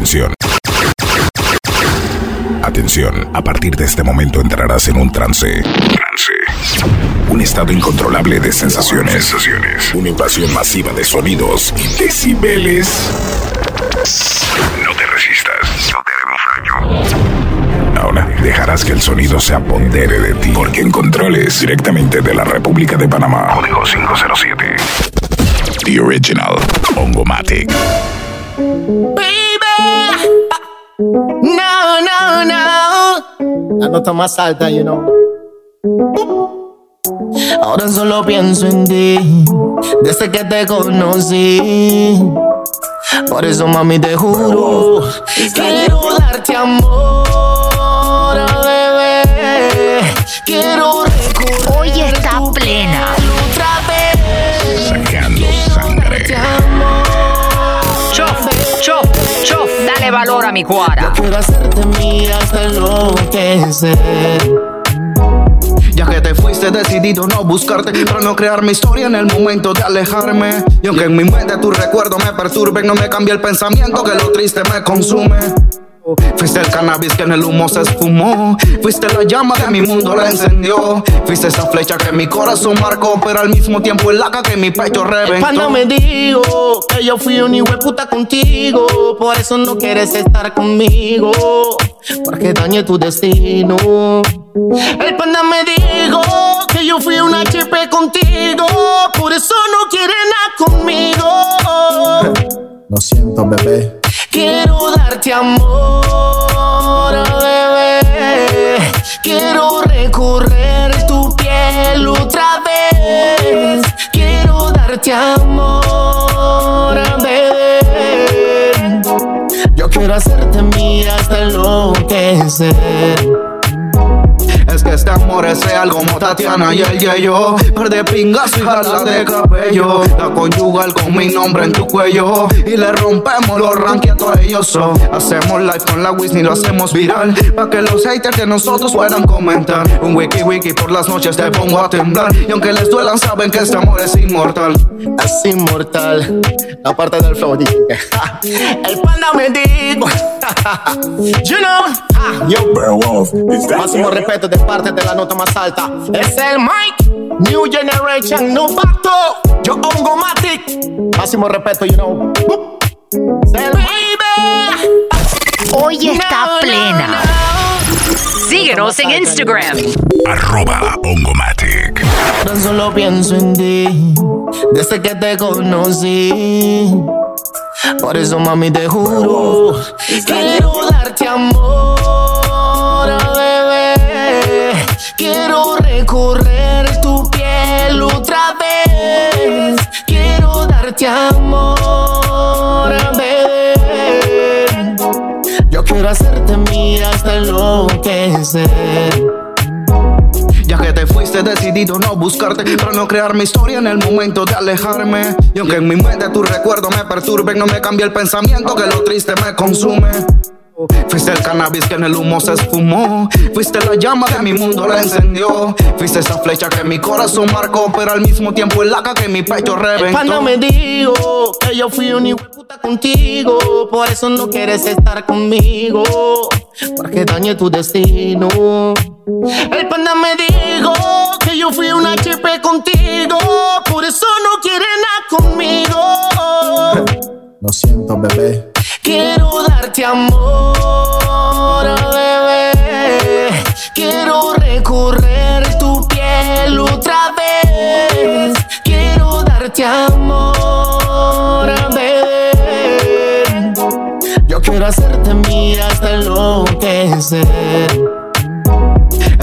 Atención. Atención, a partir de este momento entrarás en un trance. Trance. Un estado incontrolable de sensaciones. sensaciones. Una invasión masiva de sonidos y decibeles. No te resistas, no te haremos daño. Ahora dejarás que el sonido se apodere de ti. Porque en controles directamente de la República de Panamá. Código 507. The Original. Ongomatic. No, no, no. La nota más alta, you know. Ahora solo pienso en ti, desde que te conocí. Por eso, mami, te juro, quiero darte amor, bebé. Quiero recordar. Hoy está plena. Chof, dale valor a mi cuara. Quiero hacerte mía hasta enloquecer. Ya que te fuiste decidido no buscarte Para no crear mi historia en el momento de alejarme Y aunque en mi mente tu recuerdo me perturbe No me cambia el pensamiento que lo triste me consume Fuiste el cannabis que en el humo se esfumó. Fuiste la llama que mi mundo la encendió. Fuiste esa flecha que mi corazón marcó Pero al mismo tiempo el laca que mi pecho reventó. Cuando me digo que yo fui un puta contigo, por eso no quieres estar conmigo, porque dañé tu destino. El panda me dijo que yo fui una HP contigo, por eso no quiere nada conmigo. Lo siento bebé Quiero darte amor, bebé. Quiero recorrer tu piel otra vez. Quiero darte amor, bebé. Yo quiero hacerte mía hasta enloquecer. Es que este amor es real como Tatiana y el Yeyo. Par de pingazo y jala de cabello. La conyugal con mi nombre en tu cuello. Y le rompemos los ranking a ellos. So. Hacemos live con la Whitney, lo hacemos viral. Pa' que los haters de nosotros puedan comentar. Un wiki wiki por las noches te pongo a temblar. Y aunque les duelan saben que este amor es inmortal. Es inmortal. La parte del flow El panda me dijo You know Yo Máximo respeto de parte de la nota más alta. Es el Mike. New Generation, New Pacto. Yo hongo Matic. Máximo respeto, you know. Baby. Hoy está No, no, plena. no. Síguenos en Instagram. Arroba Ongomatic. Ahora solo pienso en ti. Desde que te conocí. Por eso, mami, te juro. Quiero darte amor, bebé. Quiero recorrer tu piel otra vez. Quiero darte amor, bebé. Yo quiero hacerte mía hasta enloquecer. Fuiste decidido no buscarte Para no crear mi historia en el momento de alejarme. Y aunque en mi mente tu recuerdo me perturbe No me cambia el pensamiento que lo triste me consume Fuiste el cannabis que en el humo se esfumó. Fuiste la llama que mi mundo la encendió. Fuiste esa flecha que mi corazón marcó Pero al mismo tiempo el laca que mi pecho El reventó panda me dijo que yo fui un puta contigo, por eso no quieres estar conmigo, porque dañé tu destino. El panda me dijo que yo fui una HP contigo, por eso no quiere nada conmigo. Lo siento bebé Quiero darte amor, bebé. Quiero recorrer tu piel otra vez. Quiero darte amor, bebé. Yo quiero hacerte mía hasta enloquecer.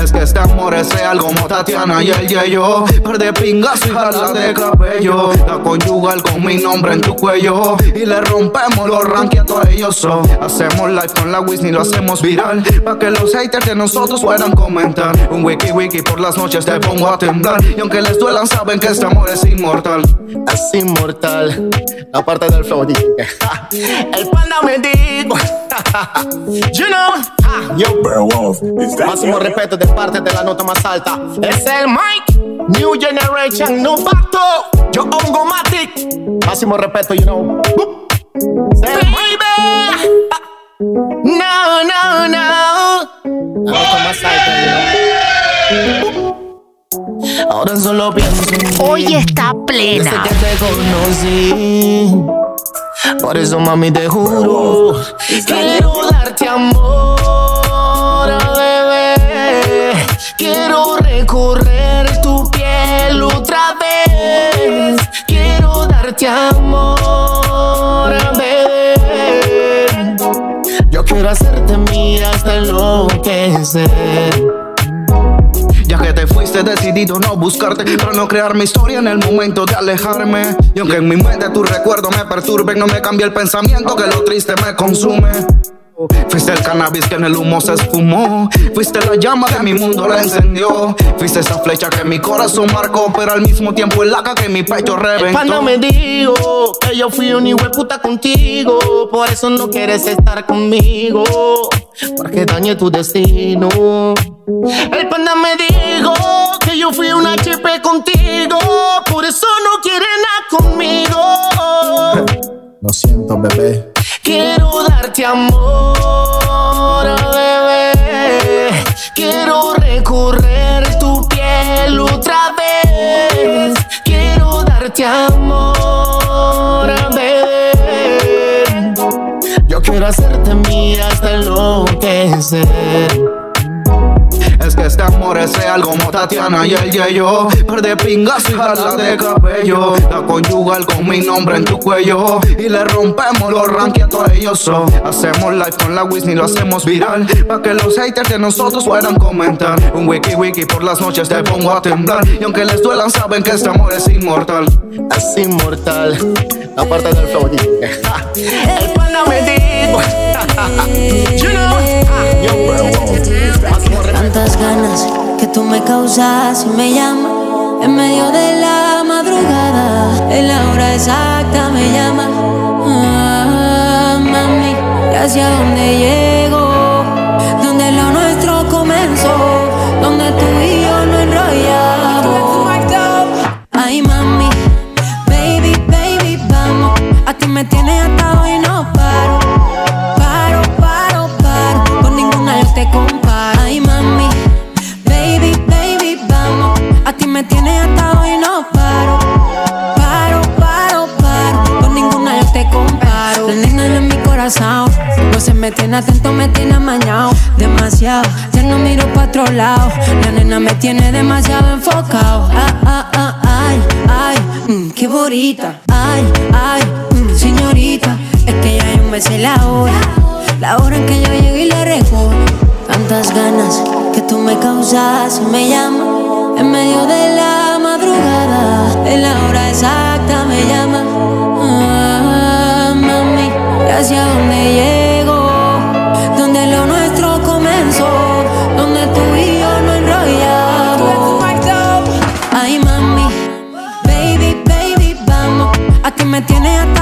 Es que este amor es real como Tatiana y el Yeyo. Par de pingazo y jala de cabello. La conyugal con mi nombre en tu cuello. Y le rompemos los ranking a ellos. So. Hacemos live con la Whitney, lo hacemos viral. Pa' que los haters de nosotros puedan comentar. Un wiki wiki por las noches te pongo a temblar. Y aunque les duelan saben que este amor es inmortal. Es inmortal. La parte del flow El panda me dijo You know ah, Yo Máximo respeto de parte de la nota más alta. Es el Mike. New Generation, New Pacto. Yo hongo Matic. Máximo respeto, you know. Boop. Es el baby. No, no, no. Ahora solo pienso en Hoy está plena. Desde que te conocí. Por eso, mami, te juro. Quiero darte amor, bebé. Quiero recorrer tu piel otra vez. Quiero darte amor, bebé. Yo quiero hacerte mía hasta enloquecer. Que te fuiste decidido no buscarte Para no crear mi historia en el momento de alejarme Y aunque en mi mente tu recuerdo me perturbe No me cambia el pensamiento que lo triste me consume Fuiste el cannabis que en el humo se esfumó. Fuiste la llama que mi mundo la encendió. Fuiste esa flecha que mi corazón marcó, pero al mismo tiempo el laca que mi pecho reventó. Cuando me digo que yo fui un hijo puta contigo, por eso no quieres estar conmigo, porque dañé tu destino. El panda me dijo que yo fui un HP contigo, por eso no quiere nada conmigo. Lo siento, bebé. Quiero darte amor, bebé. Quiero recorrer tu piel otra vez. Quiero darte amor, bebé. Yo quiero hacerte mía enloquecer. Es que este amor es real como Tatiana y el Yeyo. Par de pingas y jalas de cabello. La conyugal con mi nombre en tu cuello. Y le rompemos los ranking a ellos. So. Hacemos live con la Whitney, lo hacemos viral. Pa' que los haters de nosotros puedan comentar. Un wiki wiki por las noches te pongo a temblar. Y aunque les duelan, saben que este amor es inmortal. Es inmortal. Aparte del flow. El pana me dijo. Tantas ganas que tú me causas y me llamas en medio de la madrugada. En la hora exacta me llama. Ah, mami, ¿y hacia dónde llego? Donde lo nuestro comenzó, donde tú y yo no enrollamos. Ay, mami, baby, baby, vamos. A ti me tienes atado y no. Paro, me tienes atado y no paro. Paro, paro, paro. Con ninguna yo te comparo. La nena en mi corazón. No se me tiene atento, me tiene amañado. Demasiado. Ya no miro para otro lado. La nena me tiene demasiado enfocado. Ah, ah, ah, ay, ay. mm, qué bonita. Ay, ay, mm, señorita. Es que ya yo me sé la hora. La hora en que yo llego y la recojo. Tantas ganas que tú me causas me llamas en medio de la madrugada. En la hora exacta me llama. Ah, mami, ¿y hacia dónde llego? Donde lo nuestro comenzó, donde tú y yo no enrollamos. Ay, mami, baby, baby, vamos. A ti me tienes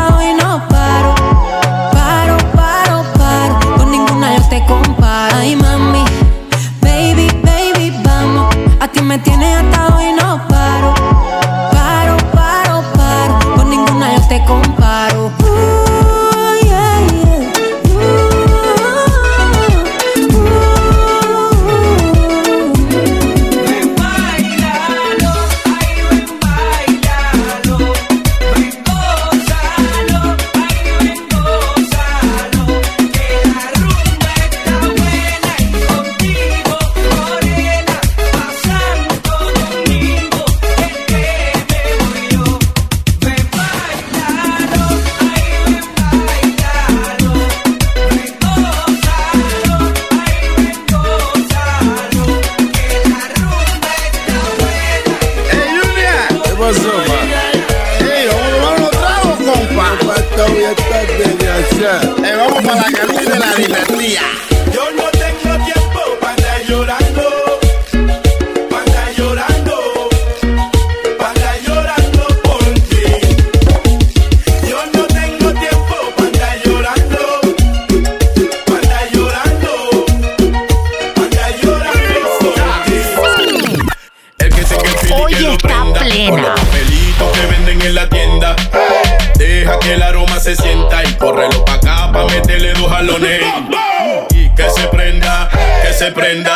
prenda.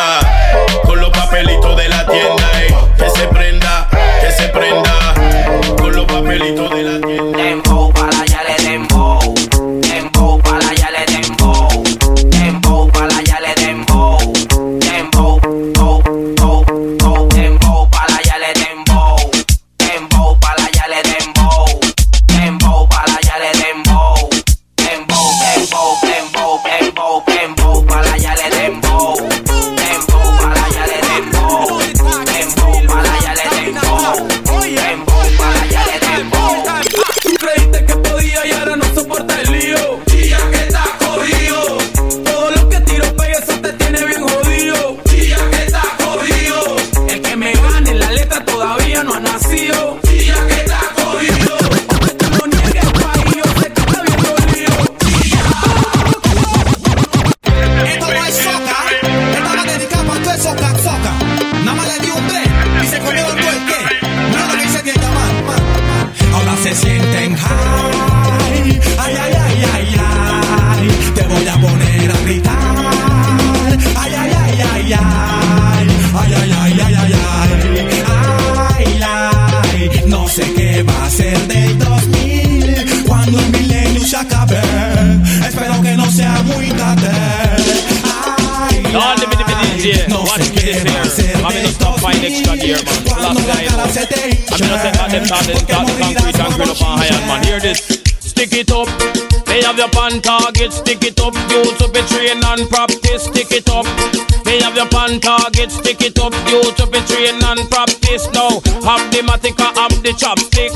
Up. You to be train and practice now. Have the matica, have the chopstick.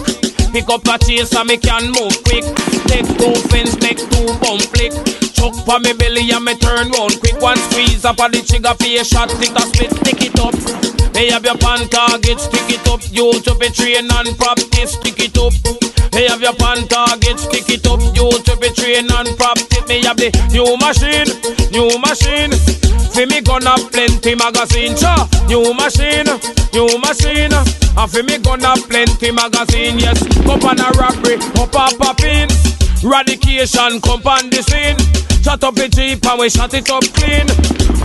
Pick up a chase and me can move quick. Take two fence, make two bump flick. Chuck pa me belly and me turn round quick. One squeeze up on the trigger for shot, stick a split, stick it up. They have your pan target, stick it up. You to be train and practice, stick it up. They have your pan target, stick it up. You to be train and practice. Me have the new machine, new machine. Fi me gonna plenty magazine, cha. New machine, new machine. And for me gonna plenty magazine, yes. Up on a robbery, up a popping. Radication, come on the scene. Shut up the jeep and we shut it up clean.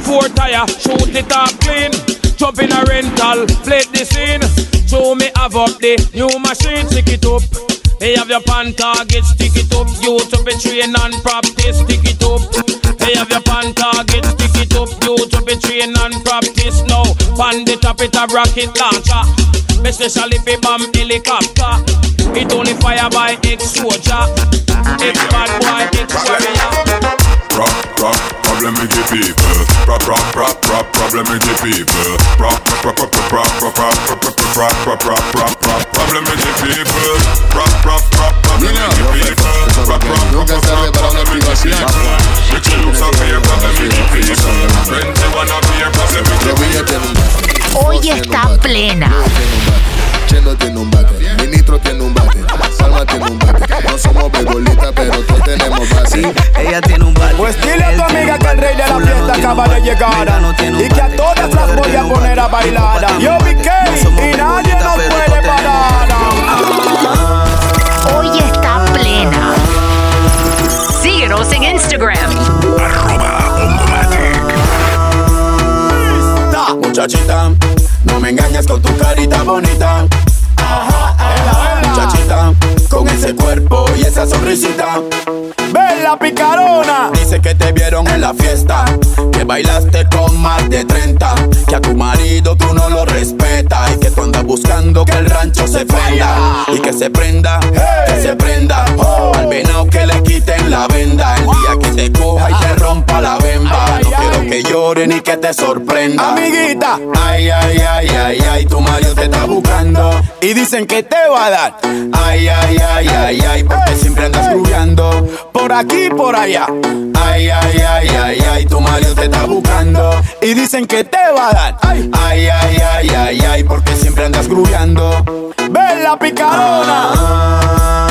Four tire, shoot it up clean. Jump in a rental, play the scene. Show me have up the new machine, stick it up. They have your pan target, stick it up. You to be train and practice, stick it up. They have your pan target, stick it up. You to be train and practice now. Pan the top it a rocket launcher. Especially for bomb helicopter. It only fire by ex-soldier. Ex-bad boy, ex-warrior. Prop, prop, problem with the people. Problem with the people. Up here. Friends, wanna be a people. Hoy está plena. Chelo tiene un bate, Ministro tiene un bate, Salma tiene un bate. No somos beisbolistas, pero todos tenemos base. Ella tiene un bate. Pues dile a tu amiga que el rey de la fiesta acaba de llegar y que a todas las voy a poner a bailar. Yo BK y nadie nos puede parar. Hoy está plena. Síguenos en Instagram. Muchachita, no me engañes con tu carita bonita. Ese cuerpo y esa sonrisita. ¡Ven la picarona! Dice que te vieron en la fiesta, que bailaste con más de 30, que a tu marido tú no lo respetas y que tú andas buscando que el rancho se prenda y que se prenda, que se prenda. Al venado que le quiten la venda ni que te sorprenda. Amiguita, Ay, ay, ay, ay, ay, tu marido te está buscando. y dicen que te va a dar Ay, ay, ay, ay, ay, porque siempre andas grullando. por aquí y por allá. Ay, ay, ay, ay, ay, tu marido te está buscando. Y dicen que te va a dar Ay, ay, ay, ay, ay, porque siempre andas grullando. ¡Ven la picarona! Coge.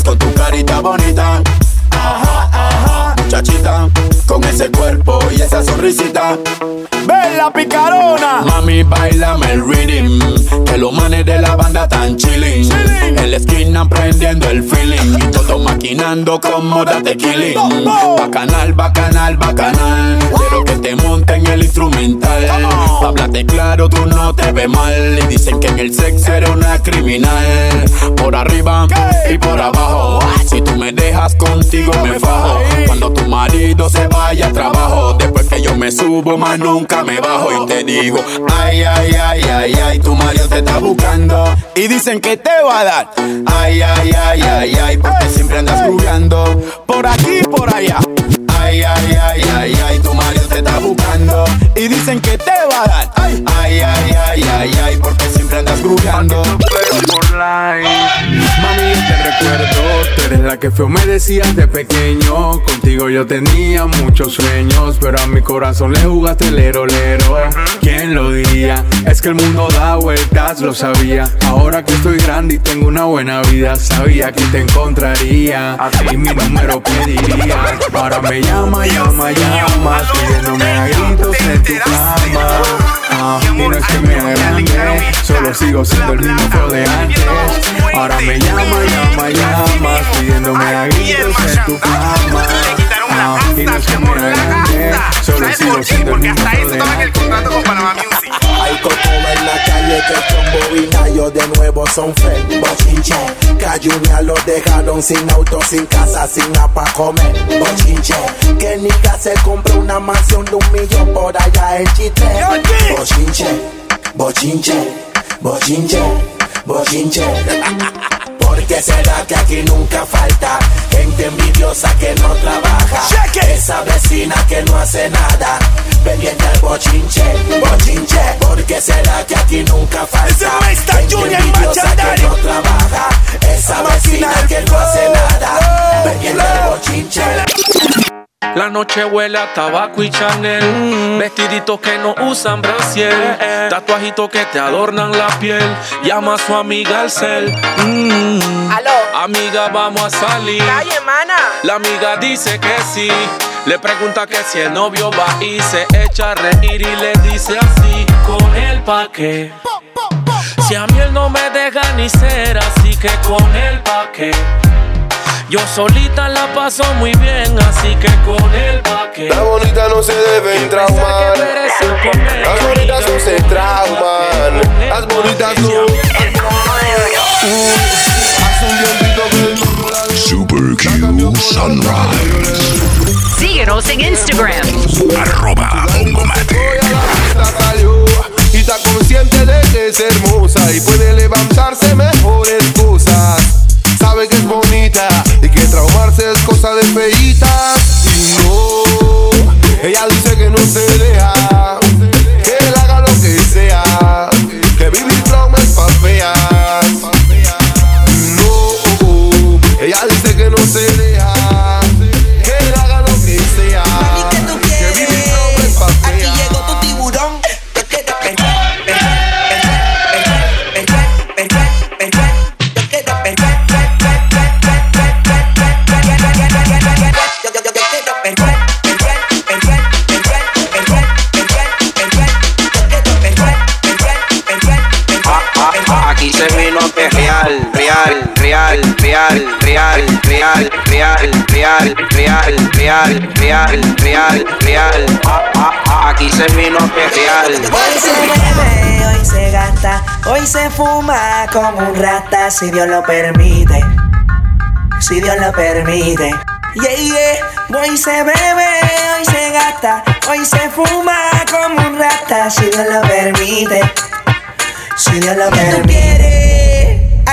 con tu carita bonita. Ajá, ajá, muchachita ese cuerpo y esa sonrisita. ¡Ven la picarona. Mami, bailame el rhythm. Que los manes de la banda tan chilling. En la esquina prendiendo el feeling. Y todo maquinando como date killing. Bacanal, bacanal, bacanal. Quiero que te monten el instrumental. Pa' hablarte claro, tú no te ves mal. Y dicen que en el sexo eres una criminal. Por arriba y por abajo. Si tú me dejas contigo, me fajo. Cuando tu marido se vaya trabajo. Después que yo me subo, más nunca me bajo. Y te digo, ay, ay, ay, ay, ay, tu marido te está buscando. Y dicen que te va a dar. Ay, ay, ay, ay, ay, porque siempre andas jugando. Por aquí y por allá. Ay, ay, ay, ay, ay, tu marido te está buscando. Y dicen que te va a dar. Ay, ay, ay, ay, ay, porque siempre andas grugando. Mami, yo te recuerdo, tú eres la que feo me decías de pequeño. Contigo yo tenía muchos sueños, pero a mi corazón le jugaste lero lero. ¿Quién lo diría? Es que el mundo da vueltas, lo sabía. Ahora que estoy grande y tengo una buena vida, sabía que te encontraría y mi número pediría. Ahora me llama, llama, llama, pidiéndome a gritos en tu cama. Y no es que me agrande, solo sigo siendo el mismo feo de antes. Ahora me llama, llama, llama, pidiéndome a gritos en tu cama la ah, gasta, mi amor, la gasta. ¿Sabes por qué? Porque hasta eso estaba en el contrato con Panamá Music. Hay cocoa en la calle que son bovinayos de nuevo son fake bochinche. Cayuña los dejaron sin auto, sin casa, sin apa comer bochinche. Que nigga se compra una mansión de un millón por allá en Chitre. Bochinche, bochinche, bochinche, bochinche. Porque será que aquí nunca falta. Gente envidiosa que no trabaja. Esa vecina que no hace nada. Pendiente al bochinche, bochinche Porque será que aquí nunca falta. Gente envidiosa La noche huele a tabaco y Chanel. Vestiditos que no usan brasier. Tatuajitos que te adornan la piel. Llama a su amiga al cel. Mm. Amiga, vamos a salir. La amiga dice que sí. Le pregunta que si el novio va y se echa a reír y le dice así. Con él pa' qué. Si a mí él no me deja ni ser, así que con él pa' qué. Yo solita la paso muy bien, así que con él pa' qué. Las bonitas no se deben traumar. Las bonitas no se trauman. Las bonitas no. Super Q Sunrise. Síguenos en Instagram. Arroba y está consciente de que es hermosa y puede levantarse mejores cosas. Sabe que es bonita y que traumarse es cosa de feitas. Y no, ella dice que no se deja, que él haga lo que sea, real, real, real, real. Aquí se vino a real. Hoy se bebe, hoy se gasta, hoy se fuma como un rata, si Dios lo permite. Si Dios lo permite. Yeah, yeah. Hoy se bebe, hoy se gasta, hoy se fuma como un rata, si Dios lo permite. Si Dios lo permite.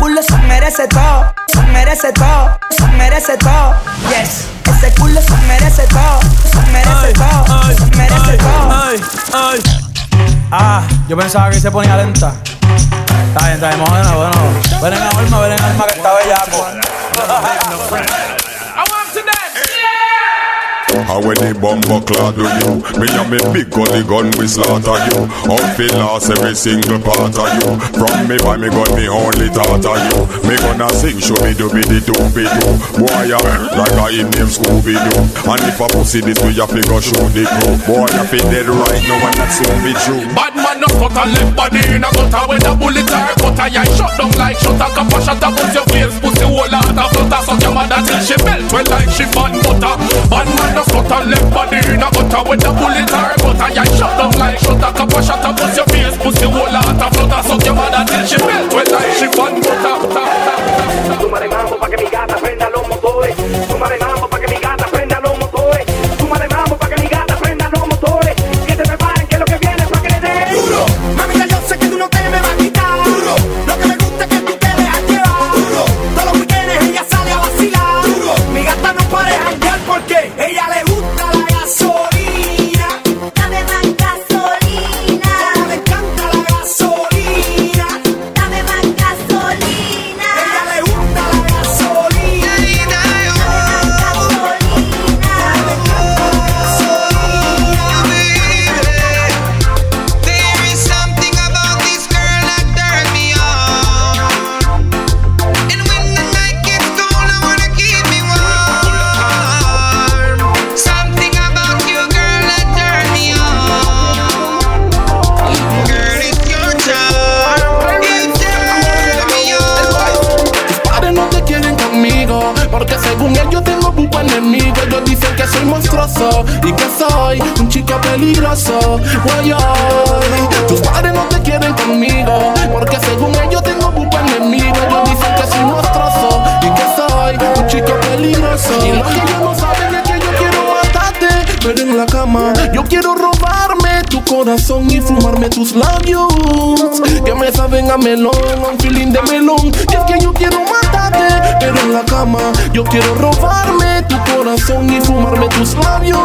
Ese culo se merece todo, se merece todo, se merece todo. Yes, ese culo se merece todo, se merece todo, se merece todo. Ah, yo pensaba que se ponía lenta. Está bien, está bien, bueno, bueno. Ven en alma, ven en alma que está bellaco. How when the bumper clad do you? Me and me big gully gun we slaughter you. Out fi lost every single part of you? From me by me gun me only thought of you. Me gonna sing show me do be the doobie doo. Boy I like a in name Scooby Doo And if a pussy this we have to go shoot the crew Boy I fi dead right now and that soon be true Bad man cut a left body in a gutter When a bullet or cutter Ya shut down like Cap a shot about your face Pussy whole heart a flutter. Suck your mother till she melt Well like she fan butter. Bad man no cut a left body in a gutter When a bullet or cutter Ya shut down like Cap a shot about your face Pussy whole heart a flutter. Suck your mother till she melt Well like she fan butter. Súmale mambo pa' que mi gata prenda los motores. Porque según ellos tengo un buen enemigo. Ellos dicen que soy monstruoso Y que soy un chico peligroso. Guay, ay. Tus padres no te quieren conmigo. Porque según ellos tengo un buen enemigo. Ellos dicen que soy monstruoso Y que soy un chico peligroso. Y lo que ellos no saben es que yo quiero matarte Pero en la cama yo quiero robarme tu corazón y fumarme tus labios. Que me saben a melón, a un feeling de melón. Y es que yo quiero matarte Pero en la cama yo quiero robarme tu corazón y fumarme tus labios.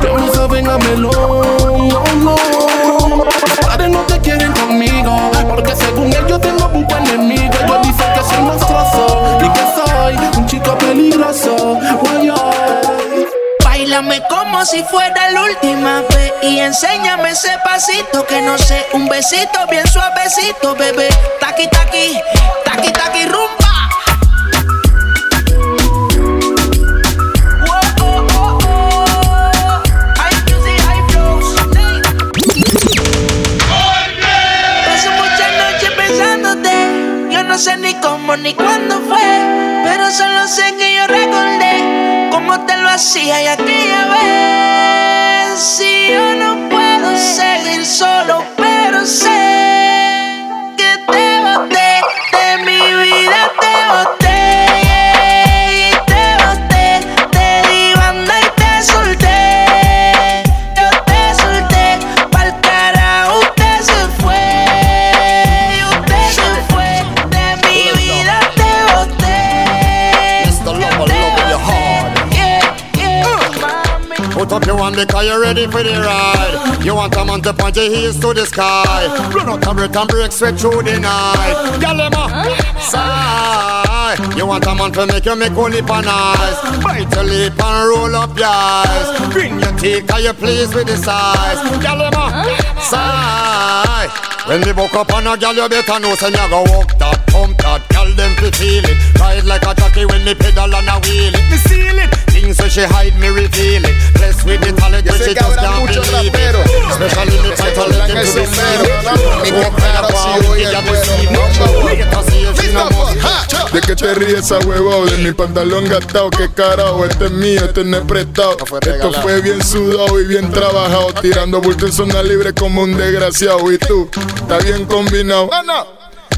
Que me saben a melón, no, no. Padres no te quieren conmigo Porque según ellos tengo un enemigo. Ellos dicen que soy monstruoso Y que soy un chico peligroso ay. Báilame como si fuera la última vez y enséñame ese pasito que no sé, un besito bien suavecito, bebé. Taqui taqui, taqui taqui rumba. No sé ni cómo ni cuándo fue. Pero solo sé que yo recordé cómo te lo hacía y aquella vez. Si yo no puedo seguir solo, because you're ready for the ride. You want a man to point your heels to the sky. Run out and break and break straight through the night. Galema, sigh. You want a man to make you make only pan eyes. Bite your lip and roll up your eyes. Bring your teeth cause you're pleased with the size. Galema, sigh. When we woke up on a gal, you better know say me a go walk that, pump that, gal them fi feel it. Ride like a jockey when me pedal and a wheel it. Me seal it. Things when she hide, me reveal it. Blessed with the talent Yo when sé she que just habrá can't muchos believe raperos it. Especially the title let them to be seen it. Mi compadre sí, oye, ¿De qué te ríes esa huevón? De mi pantalón gastado, qué carajo, este es mío, este no es prestado. Esto fue bien sudado y bien trabajado, tirando bulto en zona libre como un desgraciado. Y tú, está bien combinado.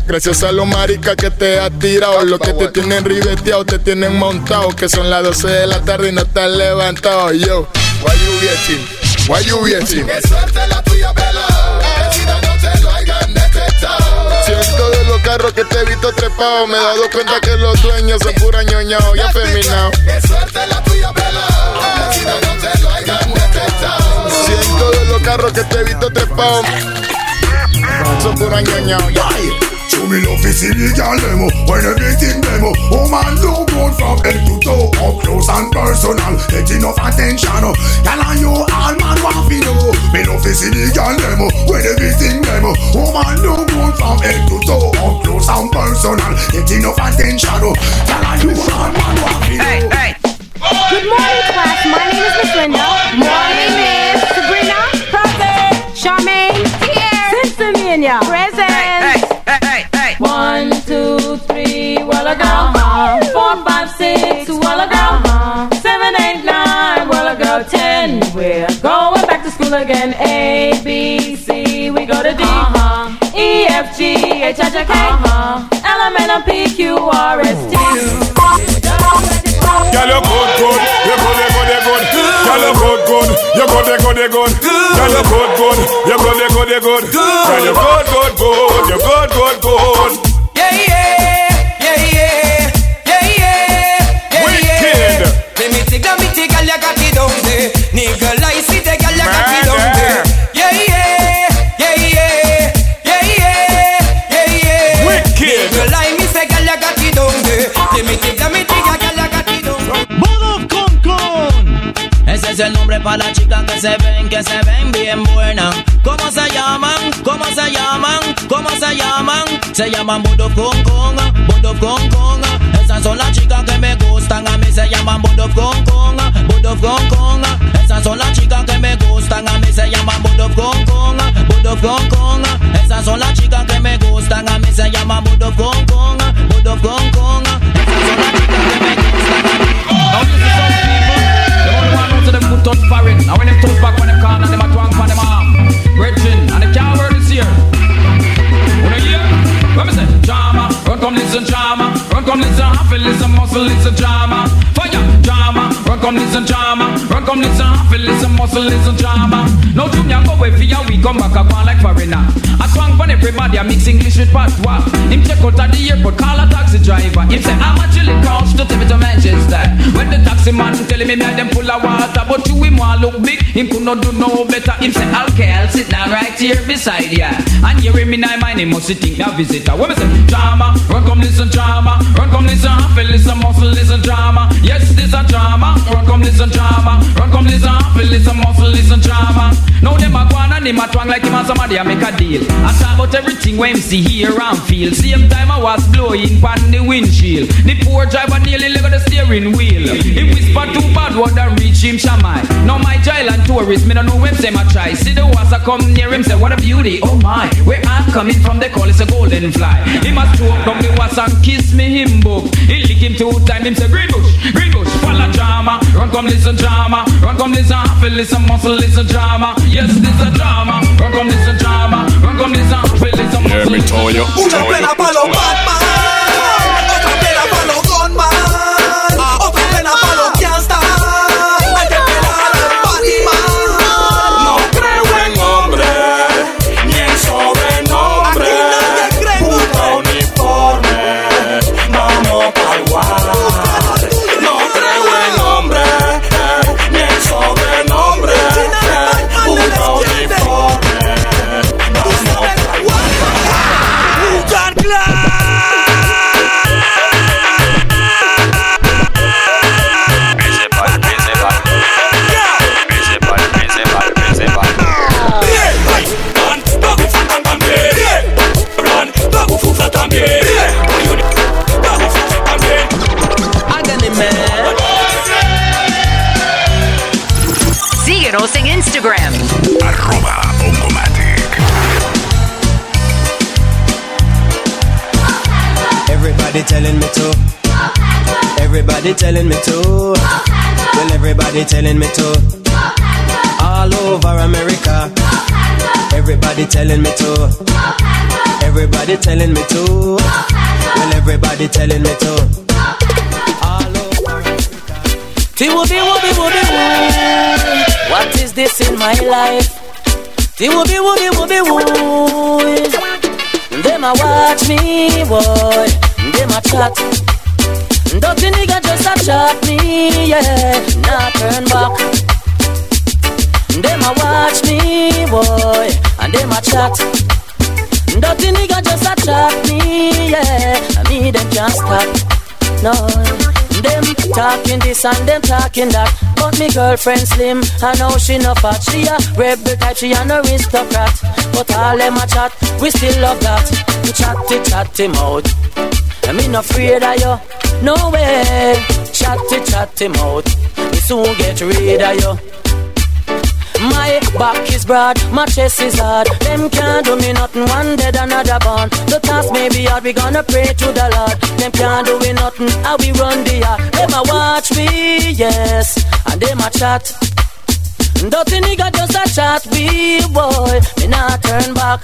Gracias a los maricas que te has tirado, los que te tienen ribeteado, te tienen montado, que son las 12 de la tarde y no estás levantado. Yo, why you waiting? Why you waiting? Que suerte la tuya, pelado. Que si no, no te lo hayan detectado. Siento de los carros que te he visto trepado, me he dado cuenta que los dueños son pura ñoñao y afeminados. Que suerte la tuya, pelado. Que si no, no te lo hayan detectado. Siento de los carros que te he visto trepado, son pura ñoñao. Chumi me love to see the girl demo. When everything demo Woman look good from head to toe. Up close and personal Get enough attention oh. Girl and you all man want to oh. know Me love to see the girl demo. When everything demo Woman look good from head to toe. Up close and personal Get enough attention oh. Girl and you all man want to know Good morning, class. My name is Miss Linda. Morning, again. A, B, C, we go to D. Uh-huh. E, F, G, H, I, J, K. Uh-huh. L, M, N, O, P, Q, R, S, T. Girl, you're good, good. You're good, you're good, you're good. Girl, you're good, good. You're good, you're good, you're good. Girl, you're good, good. You're good, you good, you good. Girl, you're good, good, good. You're good, good, good. Para las chicas que se ven, que se ven bien buenas. ¿Cómo se llaman? ¿Cómo se llaman? ¿Cómo se llaman? Se llaman Budo Kong Kong, Budo Kong Kong. Esas son las chicas que me gustan, a mí se llaman Budo Kong Kong, Budo Kong Kong. Esas son las chicas que me gustan, a mí se llaman Budo Kong Kong, Budo Kong Kong. Esas son las chicas que me gustan, a mí se llaman Budo Kong Kong, Kong Kong. Come, it's a hustle, it's a muscle, it's a drama. Fire come listen drama, run come listen happy, listen muscle, listen drama. No junior go away for your week, come back a on like foreigner. I twang for everybody, I mix English with patois. Him check out at the airport, call a taxi driver. Him say, I'm a chilling couch to take me to Manchester. When the taxi man telling me, me them full of water, but you him want look big, him could not do no better. Him say, okay, I'll sit down right here beside ya. And hearing me now, my name must think now visitor. When me say, drama, run come listen drama, run come listen happy, listen muscle, listen drama. Yes, this a drama, run come listen drama, run come listen happy, listen muscle, listen drama. Now them a go on and them a twang like him and somebody a make a deal. I talk about everything when see here and feel. Same time I was blowing pan the windshield. The poor driver nearly leg the steering wheel. He whisper too bad, what done reach him shamai. Now my child and tourist, me don't know him say my try. See the was come near him, say what a beauty, oh my. Where I'm coming from, they call it a golden fly. He must choke down the was and kiss me him book. He lick him two time, him say green bush, green bush, follow drama. Run come listen drama, run come listen happy, listen muscle, listen drama. Yes, this a drama. Run come listen drama, run come listen happy, listen muscle. Let me tell you, Una plena you, pa' los Everybody telling me to. Well, everybody telling me to. All over America. Everybody telling me to. Everybody telling me to. Well, everybody telling me to. Ti wooby wooby wooby woo. What is this in my life? Ti wooby wooby wooby woo. Them a watch me, boy. Them a chat. Dirty nigga just a chat me, yeah. Nah turn back. Them a watch me, boy, and them a chat. Dirty nigga just a chat me, yeah. Me them can't stop. No, them talking this and them talking that. But me girlfriend slim, I know she no fat. She a rebel type, she an aristocrat. But all them a chat, we still love that. Chatty chatty mouth. And me no afraid of you, no way. Chatty chatty mouth, we soon get rid of you. My back is broad, my chest is hard. Them can't do me nothing, one dead, another born. The task may be hard, we gonna pray to the Lord. Them can't do me nothing, how we run the yard. Them a watch me, yes, and them a chat. Dirty nigga just a chat, we boy, me not turn back.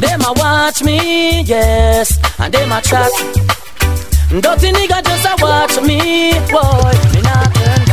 Them a watch me, yes, and them a chat. Dirty nigga just a watch me, boy, me not turn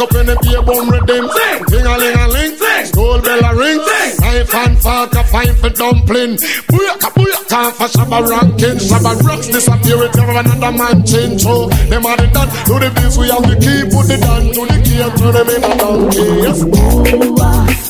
up in the beer bum rhythm. Sing. Sing a ling a ling. Sing. Skull bell a ring. Sing. Knife and fork a fine for dumpling. Booyaka booyaka for shabba ranking. Shabba rocks disappear it never another man change. So them are the done. To the beats we have the key. Put the down to the key and turn them in a donkey. Yes. Ah.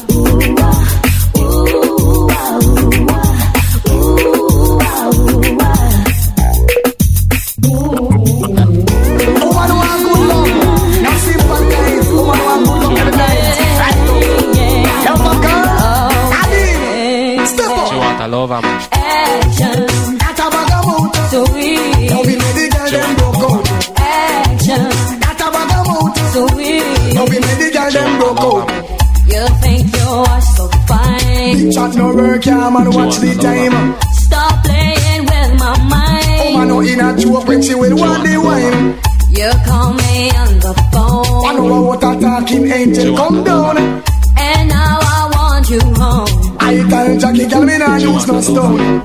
Work, yeah, man. Watch the time. Stop playing with my mind. Oh, man, no in a joke when she will want the wine. You call me on the phone. I know what a talking angel come down. And now I want you home. I tell Jackie, girl, me nah use no stone.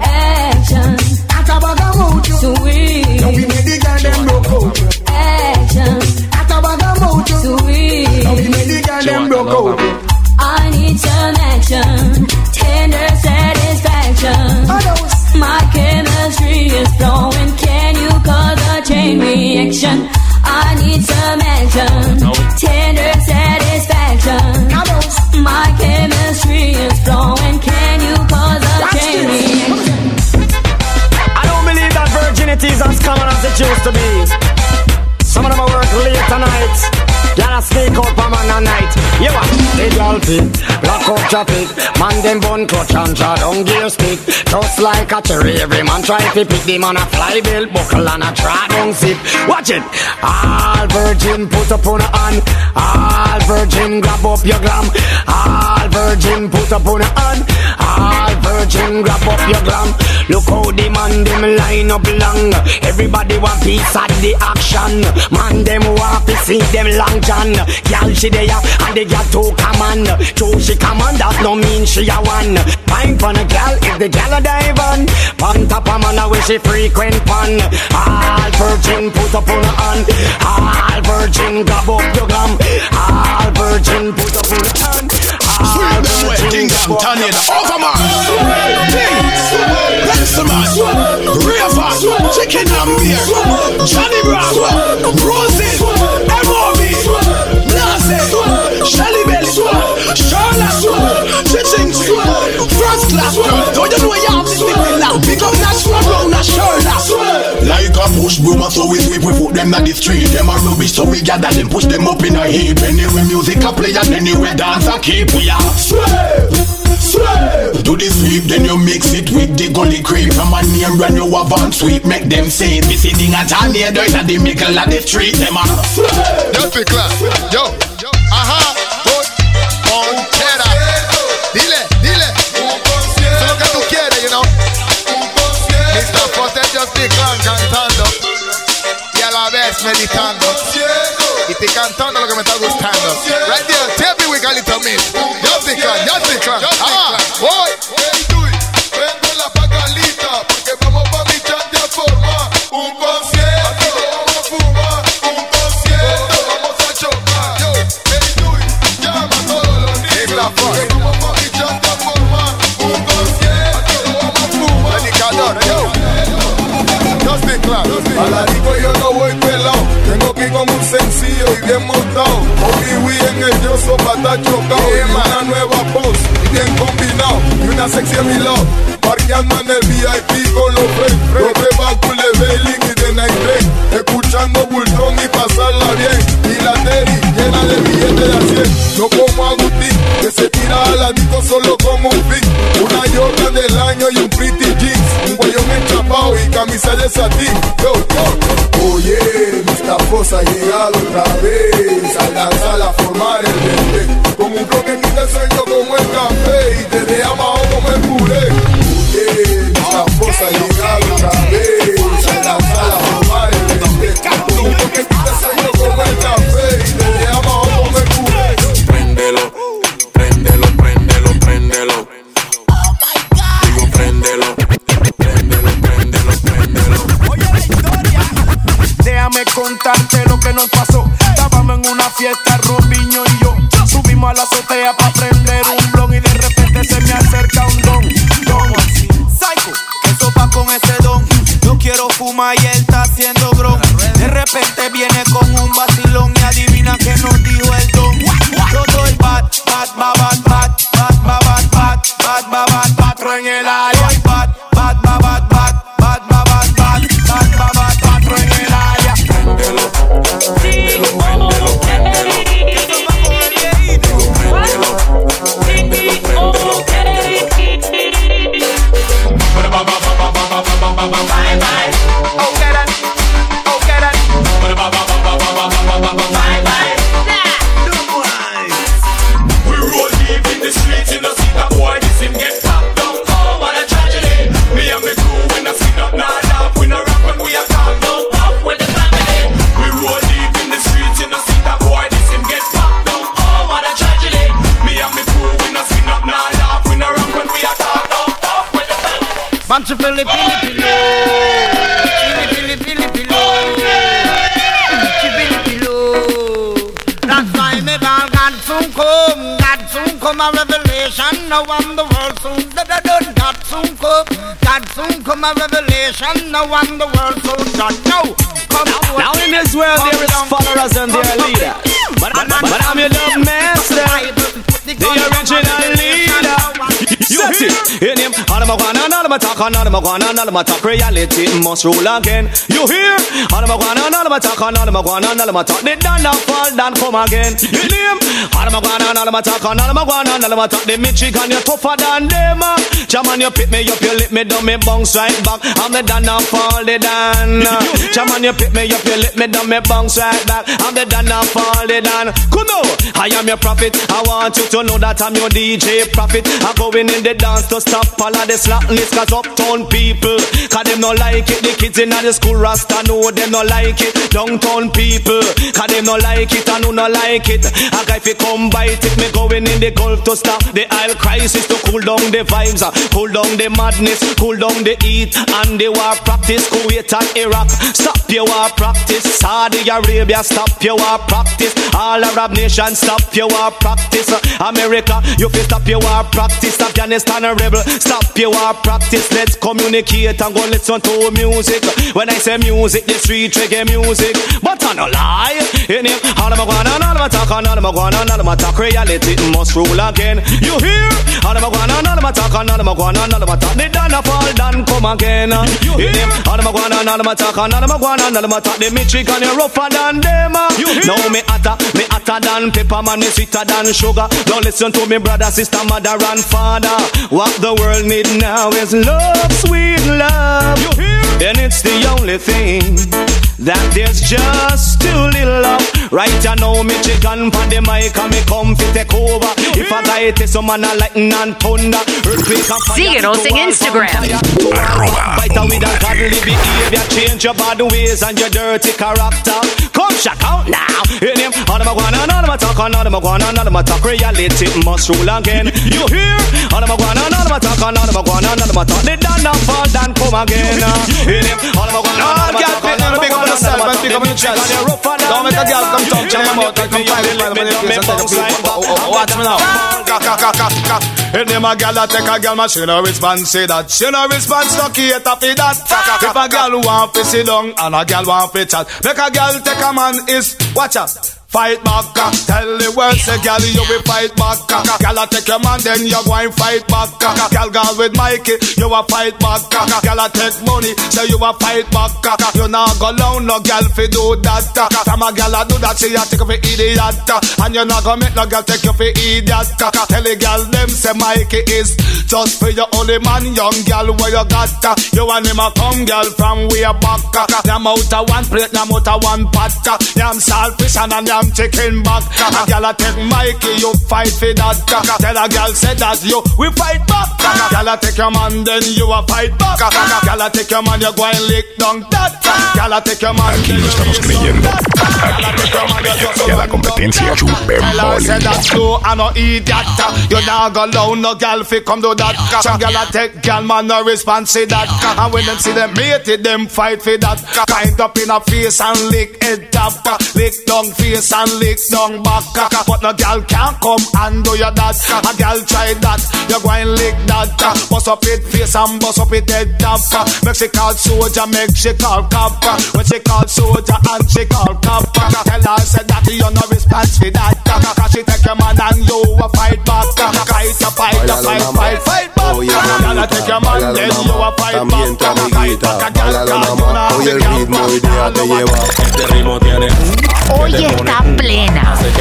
Fit, block out traffic. Man them bun clutch and draw down gear stick. Just like a cherry, every man try to pick the man a fly bill, buckle and a draw down zip. Watch it. All virgin put up on a hand. All virgin grab up your glam. All virgin put up on a hand. All virgin grab up your glam. Look how the man them line up long. Everybody want piece of the action. Man them want to see them long john. Girl she there and the girl too command. Two she command that no mean she a one. Fine for a girl if the girl a dive on. On top of man where she frequent pan. All virgin put up on a hand. All virgin grab up your gum. All virgin put up on a hand. Sweep them wet, Kingston, Tornado, Overman. Things, Lexaman, Chicken and Beer, Johnny Brown, Rosie. Them on the street. Them are rubbish, so we gather them, push them up in a heap. Anyway, music a play and anyway, dance a keep. We are sweep, sweep. Do the sweep, then you mix it with the gully creep. From a name run you have on sweep, make them say it. Me sitting at a near dirt at the middle of the street. Them are sweep. Dirty class. Yo. Meditando. Y estoy cantando lo que me está gustando. Right there, tell me we got it una sexy a mi lado. Parqueando en el VIP con los friends. Los Baku, de Bailing y de Night Train. Escuchando Bultón y pasarla bien. Y la Terry llena de billetes de a 100. No como Agustín, que se tira a la disco solo como un fin. Una Jordan del año y un pretty jeans. Un guayón enchapado y camisa de satín. Yo, yo. Oye, esta fosa ha llegado otra vez a la sala a formar el verde. Con un bloque quita el sueño como el café y te deja cure. Usted, tramposa y una cabeza, la sala robar el este. Tú que tú estás haciendo como el café y te llama o me cure. Préndelo, préndelo, préndelo, préndelo. Digo, préndelo. Préndelo, préndelo, préndelo. Oye, la historia. Déjame contarte lo que nos pasó. Estábamos en una fiesta, Robiño y yo. Subimos a la azotea para prender. Him get popped down. Oh, what a tragedy. Me and me crew, when I skin up, nah, laugh, we no rap when we are calm down. Off with the family. We roll deep in the streets, you know, see that boy, him get popped down. Oh, what a tragedy. Me and me crew, when I skin up, nah, laugh, we no rap when we are calm down. Off with the family. Bunch of Philly, Philly, Philly. Revelation. Now I'm the world soon done. Now come on. Now in this world there is followers and there are leaders. But, but, but I'm your love master, the original leader. You see, in him, of my guana, all of my talk, all of my guana, all of my talk, reality must rule again. You hear? All of my guana, all of my talk, all of my guana, all of my talk, they done now fall down, come again. You name? All of my guana, all of my talk, all of my guana, all of my talk, they Michigan, you tougher than them. uh. Jaman, you pick me up, you lick me down, me bounce right back. I'm the done now fall, they done. Jaman, you pick me up, you lick me down, me bounce right back. I'm the done now fall, they done. Come on, I am your prophet. I want you to know that I'm your DJ prophet. I'm going in the dance to stop all of the slackness, cause uptown people, cause them no like it. The kids in the school rasta know them no like it. Downtown people, cause them no like it, and who no like it. A guy fi come bite it, me going in the Gulf to stop the oil crisis to cool down the vibes, uh, cool down the madness, cool down the heat, and the war practice. Kuwait and Iraq, stop your war practice. Saudi Arabia, stop your war practice. All Arab nations, stop your war practice. America, you fi stop your war practice. Afghanistan a rebel, stop your war practice. Let's communicate and go listen to music. When I say music, the street reggae music. But I no lie. In him, all of my guana, all of my talk, all of my guana, all of my talk. Reality must rule again. You hear? All of my guana, all of my talk, all of my guana, all of my talk. They done fall, done come again. In him, all of my guana, all of my talk, all of my guana, all of my talk. The Michigan, you rougher than them. You hear? Now me hotter, me hotter than pepper, man, me sweeter than sugar. Don't listen to me brother, sister, mother, and father. What the world need now is love, sweet love. And it's the only thing that there's just too little of. Right I know me chicken pan the mic and me come fi take over. If I got it, some man a lightning and thunder. Earthquake and fire. Síguenos en Instagram. Arroba Fight with a ungodly behavior. Change your bad ways and your dirty character. Come check out now. In him, all of my guana, all of my talk, all of my guana, all of my talk. Reality must rule again. You hear? All of my guana, all of my talk, all of my guana, all of my talk. They done not fall, then come again. In him, all of my guana, all of my talk, all of my guana, all of my talk. Big up on the chest. Don't make a girl come talk to me about it. Come find me, find me, place and take. Watch me now. If them a gal that take a gal, man, she no response say that. She no response, no cater for that. If a gal want to sit down and a gal want to chat, make a gal take a man is watch out. Fight back, tell the world say gal you will fight back. Gal a take your man then you go and fight back. Gal gal with Mikey you a fight back. Gal a take money say you a fight back. You not go down no gal fi do that. From a gal a do that she a take for idiot. And you not go make no gal take you for idiot. Tell the gal them say Mikey is just for your only man young gal where you got. You and him a come gal from way back. Them out of one plate, them out of one pot. Them saltfish and them chicken back. A gal a take Mikey, you fight for that. Tell a gal say that you we fight back. Gal a take your man, then you a fight back. Uh-huh. Gal a take your man, you go and lick down that. Gal a take your man. Aquí no estamos creyendo. Aquí estamos creyendo. Y a la competencia chupen Tell her say boli. that no, I no idiot. You not go down, no gal fi come do that. Some gal a take gal man no response to that. And when them see them mate it, them fight for that. Kind up in a face and lick head top. Lick down face and lick down back. But no gal can't come and do you that. A gal try that, you go and lick that. Bust up it face and bust up it head top. Make she call soldier, make she call cop. When she call soldier and she call cop. Tell her say that you no response for that. Cause she take your man and you a fight back. Fight a fight a fight fight fight back. Gal a take your man then you a fight También tu back. amiguita, bailalo mamá. Hoy el ritmo hoy día te lleva. Este ritmo tiene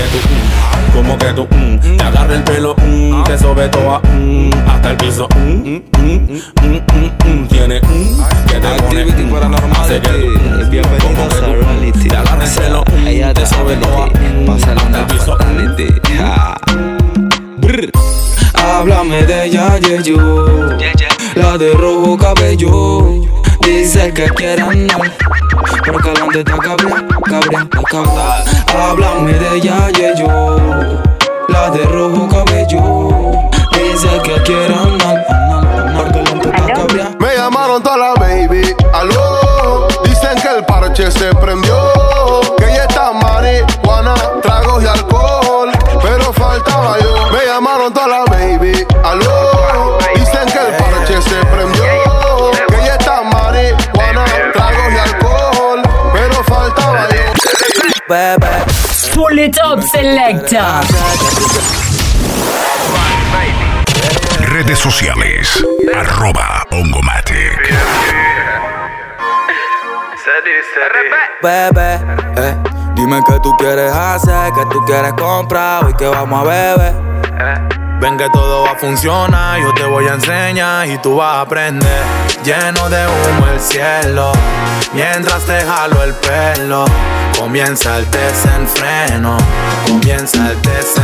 tú, mm, como que tú, mm, te agarre el pelo, mm, te sobe toda, mm, hasta el piso, mm, mm, mm, mm, mm, mm, tiene, mm, que te pone, mm, hace que tú, mm, como que tú, mm, te agarre el pelo, mm, te sobe toda, mm, hasta el piso. Háblame de ella, yo. La de rojo cabello. Dice que quiere andar. Pero que adelante está cabrea, cabrea, cabrea. Háblame de ella, yo. La de rojo cabello. Dice que quiere andar. Porque adelante está cabrea. Me llamaron toda la baby, aló. Dicen que el parche se prendió. Que ella está marihuana, tragos y alcohol. Pero faltaba yo. Pull it up, selecta. Redes sociales. Arroba Ongomatic. Bebé, eh, dime qué tú quieres hacer, qué tú quieres comprar, hoy que vamos a beber. Ven que todo va a funcionar, yo te voy a enseñar y tú vas a aprender. Lleno de humo el cielo, mientras te jalo el pelo. Comienza el desenfreno, comienza el desenfreno.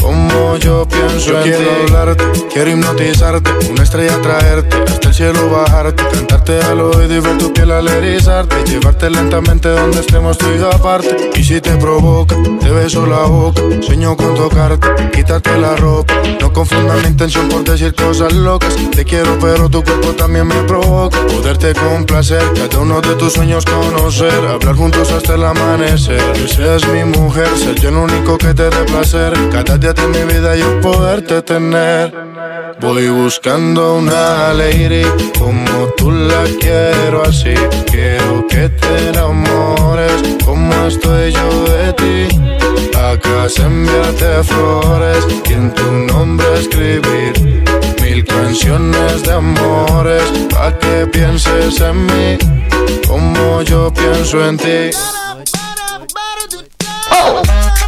Como yo pienso en quiero ti. hablarte, quiero hipnotizarte, una estrella traerte, hasta el cielo bajarte, cantarte al oído y ver tu piel al erizarte, llevarte lentamente donde estemos tú y yo aparte. Y si te provoca, te beso la boca, sueño con tocarte, quitarte la ropa. No confundan la intención por decir cosas locas. Te quiero, pero tu cuerpo también me provoca. Poderte complacer, cada uno de tus sueños conocer, hablar juntos hasta el amanecer. Que seas mi mujer, ser yo el único que te dé placer. Cada día de mi vida yo poderte tener. Voy buscando una lady como tú la quiero así. Quiero que te enamores como estoy yo de ti. Acá se enviarte flores y en tu nombre escribir mil canciones de amores pa' que pienses en mí como yo pienso en ti. I'm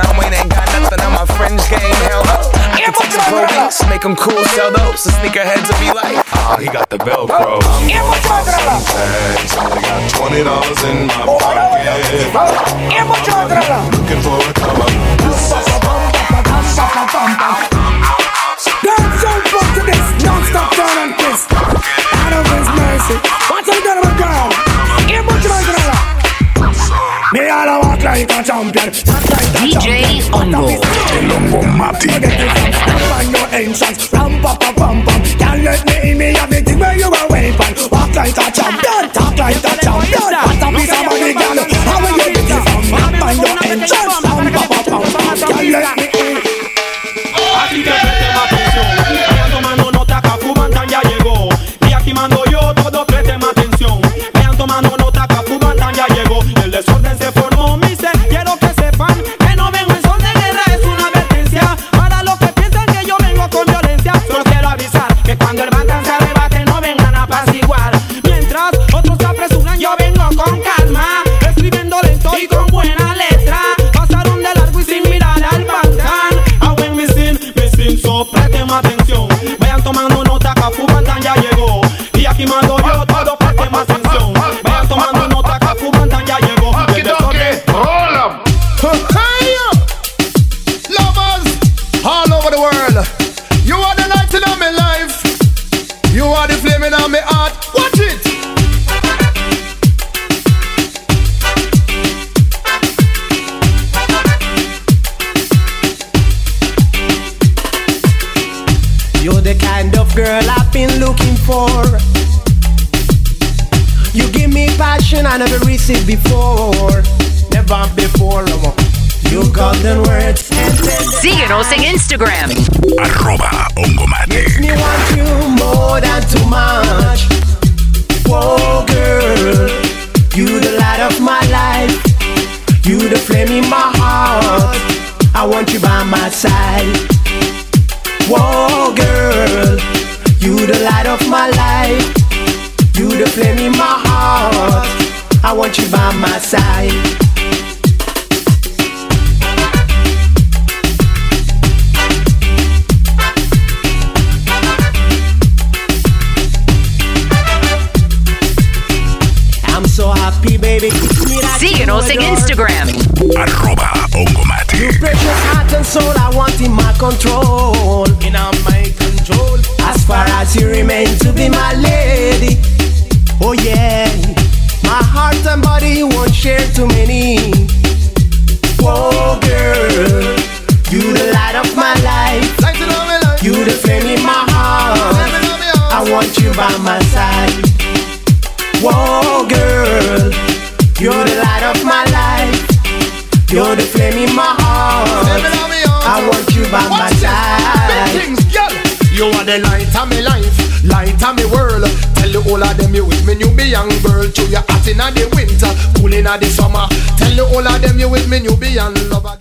John Wayne ain't got nothing on my fringe game. Hell no. I can take some pro wings, make them cool, sell those. The sneakerheads will be like, Oh, he got the Velcro. I'm gonna some tags. Only got twenty dollars in my pocket. Looking for a come up. Don't jump up to this, don't stop down on this. Out of his mercy. What's it done with girl? Here, put your hands together. Me all a walk like a champion. Not like a DJ Ongo. El Ongo Mati. Find no entrance. Ram pa pa pam pam. Can't let me in me everything where you are weapon. Walk like a champion. Talk like a champion. I never received before. Never before. You got the words. Síguenos en Instagram. Arroba Ongomate. Me want you more than too much. Whoa, girl. You the light of my life. You the flame in my heart. I want you by my side. Whoa, girl. You the light of my life. You the flame in my heart. I want you by my side. I'm so happy, baby. Síguenos en Instagram. Arroba Ongomate. Your precious heart and soul, I want in my control. In my control. As far as you remain to be my lady. Oh yeah. Heart and body won't share too many. Whoa, girl. You the light of my life. You the flame in my heart. I want you by my side. Whoa, girl. You're the light of my life. You're the flame in my heart. I want you by my side. You are the light of my life, light of my world. Tell the whole of them you with me, you be young girl. True, you hot in the winter, cool in the summer. Tell the whole of them you with me, you be young lover.